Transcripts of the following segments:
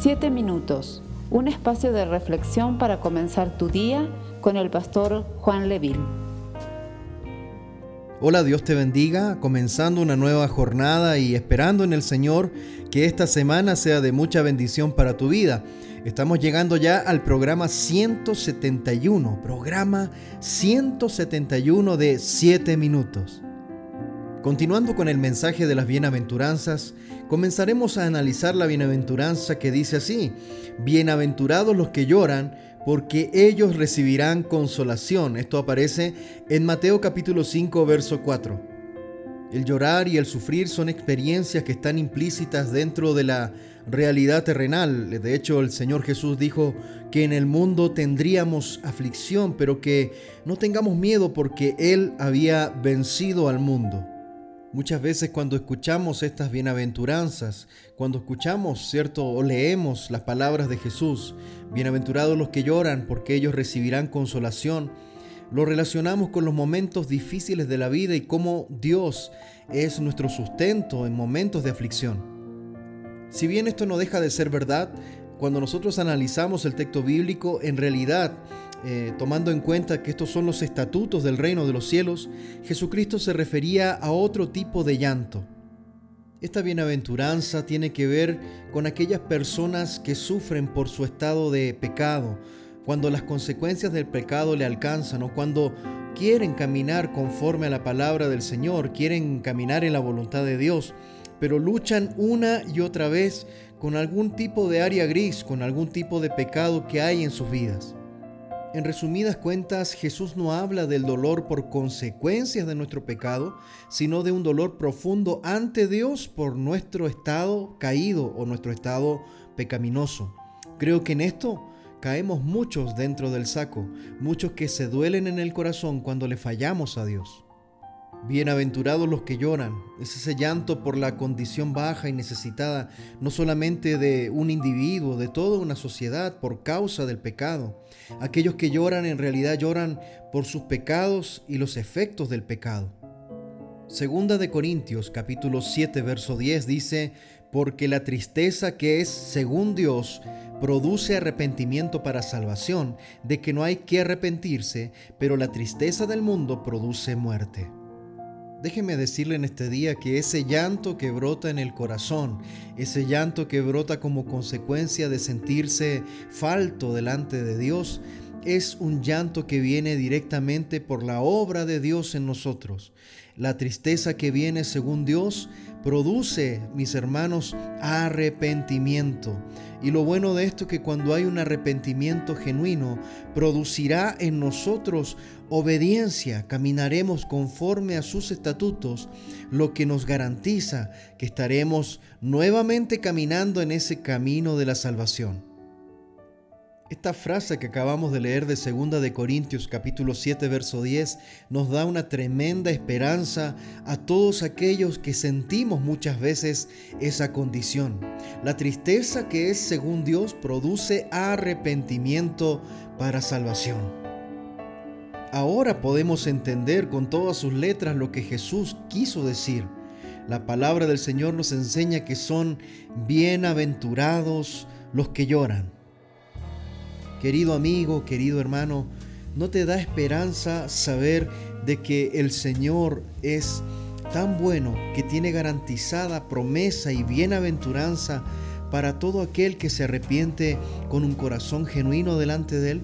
Siete minutos, un espacio de reflexión para comenzar tu día con el pastor Juan Leville. Hola, Dios te bendiga, comenzando una nueva jornada y esperando en el Señor que esta semana sea de mucha bendición para tu vida. Estamos llegando ya al programa 171, programa 171 de 7 minutos. Continuando con el mensaje de las bienaventuranzas, comenzaremos a analizar la bienaventuranza que dice así, Bienaventurados los que lloran, porque ellos recibirán consolación. Esto aparece en Mateo capítulo 5, verso 4. El llorar y el sufrir son experiencias que están implícitas dentro de la realidad terrenal. De hecho, el Señor Jesús dijo que en el mundo tendríamos aflicción, pero que no tengamos miedo porque Él había vencido al mundo. Muchas veces cuando escuchamos estas bienaventuranzas, cuando escuchamos, ¿cierto? O leemos las palabras de Jesús, bienaventurados los que lloran porque ellos recibirán consolación, lo relacionamos con los momentos difíciles de la vida y cómo Dios es nuestro sustento en momentos de aflicción. Si bien esto no deja de ser verdad, cuando nosotros analizamos el texto bíblico, en realidad eh, tomando en cuenta que estos son los estatutos del reino de los cielos, Jesucristo se refería a otro tipo de llanto. Esta bienaventuranza tiene que ver con aquellas personas que sufren por su estado de pecado, cuando las consecuencias del pecado le alcanzan o cuando quieren caminar conforme a la palabra del Señor, quieren caminar en la voluntad de Dios, pero luchan una y otra vez con algún tipo de área gris, con algún tipo de pecado que hay en sus vidas. En resumidas cuentas, Jesús no habla del dolor por consecuencias de nuestro pecado, sino de un dolor profundo ante Dios por nuestro estado caído o nuestro estado pecaminoso. Creo que en esto caemos muchos dentro del saco, muchos que se duelen en el corazón cuando le fallamos a Dios. Bienaventurados los que lloran, es ese llanto por la condición baja y necesitada, no solamente de un individuo, de toda una sociedad por causa del pecado. Aquellos que lloran en realidad lloran por sus pecados y los efectos del pecado. Segunda de Corintios capítulo 7 verso 10 dice, porque la tristeza que es según Dios produce arrepentimiento para salvación, de que no hay que arrepentirse, pero la tristeza del mundo produce muerte. Déjeme decirle en este día que ese llanto que brota en el corazón, ese llanto que brota como consecuencia de sentirse falto delante de Dios, es un llanto que viene directamente por la obra de Dios en nosotros. La tristeza que viene según Dios produce, mis hermanos, arrepentimiento. Y lo bueno de esto es que cuando hay un arrepentimiento genuino, producirá en nosotros obediencia, caminaremos conforme a sus estatutos, lo que nos garantiza que estaremos nuevamente caminando en ese camino de la salvación. Esta frase que acabamos de leer de 2 de Corintios capítulo 7 verso 10 nos da una tremenda esperanza a todos aquellos que sentimos muchas veces esa condición. La tristeza que es según Dios produce arrepentimiento para salvación. Ahora podemos entender con todas sus letras lo que Jesús quiso decir. La palabra del Señor nos enseña que son bienaventurados los que lloran Querido amigo, querido hermano, ¿no te da esperanza saber de que el Señor es tan bueno que tiene garantizada promesa y bienaventuranza para todo aquel que se arrepiente con un corazón genuino delante de Él?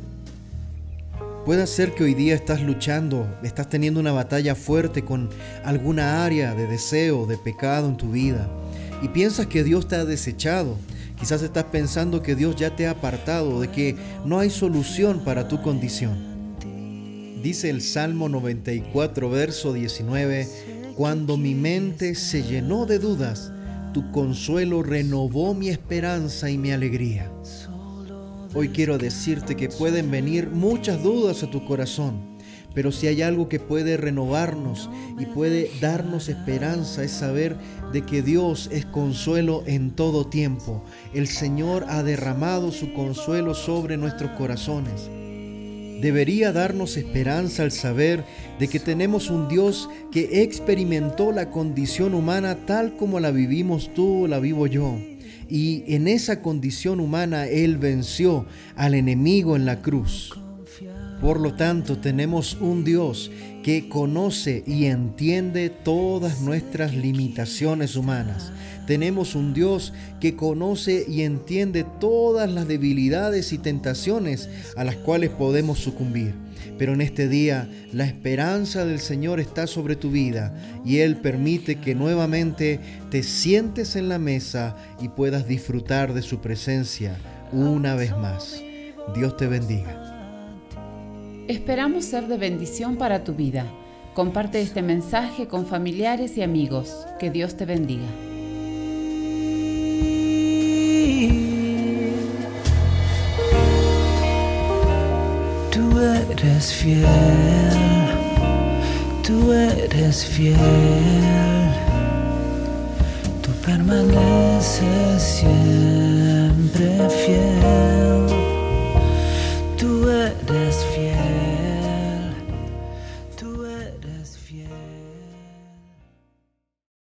Puede ser que hoy día estás luchando, estás teniendo una batalla fuerte con alguna área de deseo, de pecado en tu vida y piensas que Dios te ha desechado Quizás estás pensando que Dios ya te ha apartado, de que no hay solución para tu condición. Dice el Salmo 94, verso 19, Cuando mi mente se llenó de dudas, tu consuelo renovó mi esperanza y mi alegría. Hoy quiero decirte que pueden venir muchas dudas a tu corazón pero si hay algo que puede renovarnos y puede darnos esperanza es saber de que Dios es consuelo en todo tiempo. El Señor ha derramado su consuelo sobre nuestros corazones. Debería darnos esperanza al saber de que tenemos un Dios que experimentó la condición humana tal como la vivimos tú o la vivo yo y en esa condición humana Él venció al enemigo en la cruz. Por lo tanto, tenemos un Dios que conoce y entiende todas nuestras limitaciones humanas. Tenemos un Dios que conoce y entiende todas las debilidades y tentaciones a las cuales podemos sucumbir. Pero en este día la esperanza del Señor está sobre tu vida y Él permite que nuevamente te sientes en la mesa y puedas disfrutar de su presencia una vez más. Dios te bendiga. Esperamos ser de bendición para tu vida. Comparte este mensaje con familiares y amigos. Que Dios te bendiga. Tú eres fiel, tú eres fiel, tú permaneces fiel,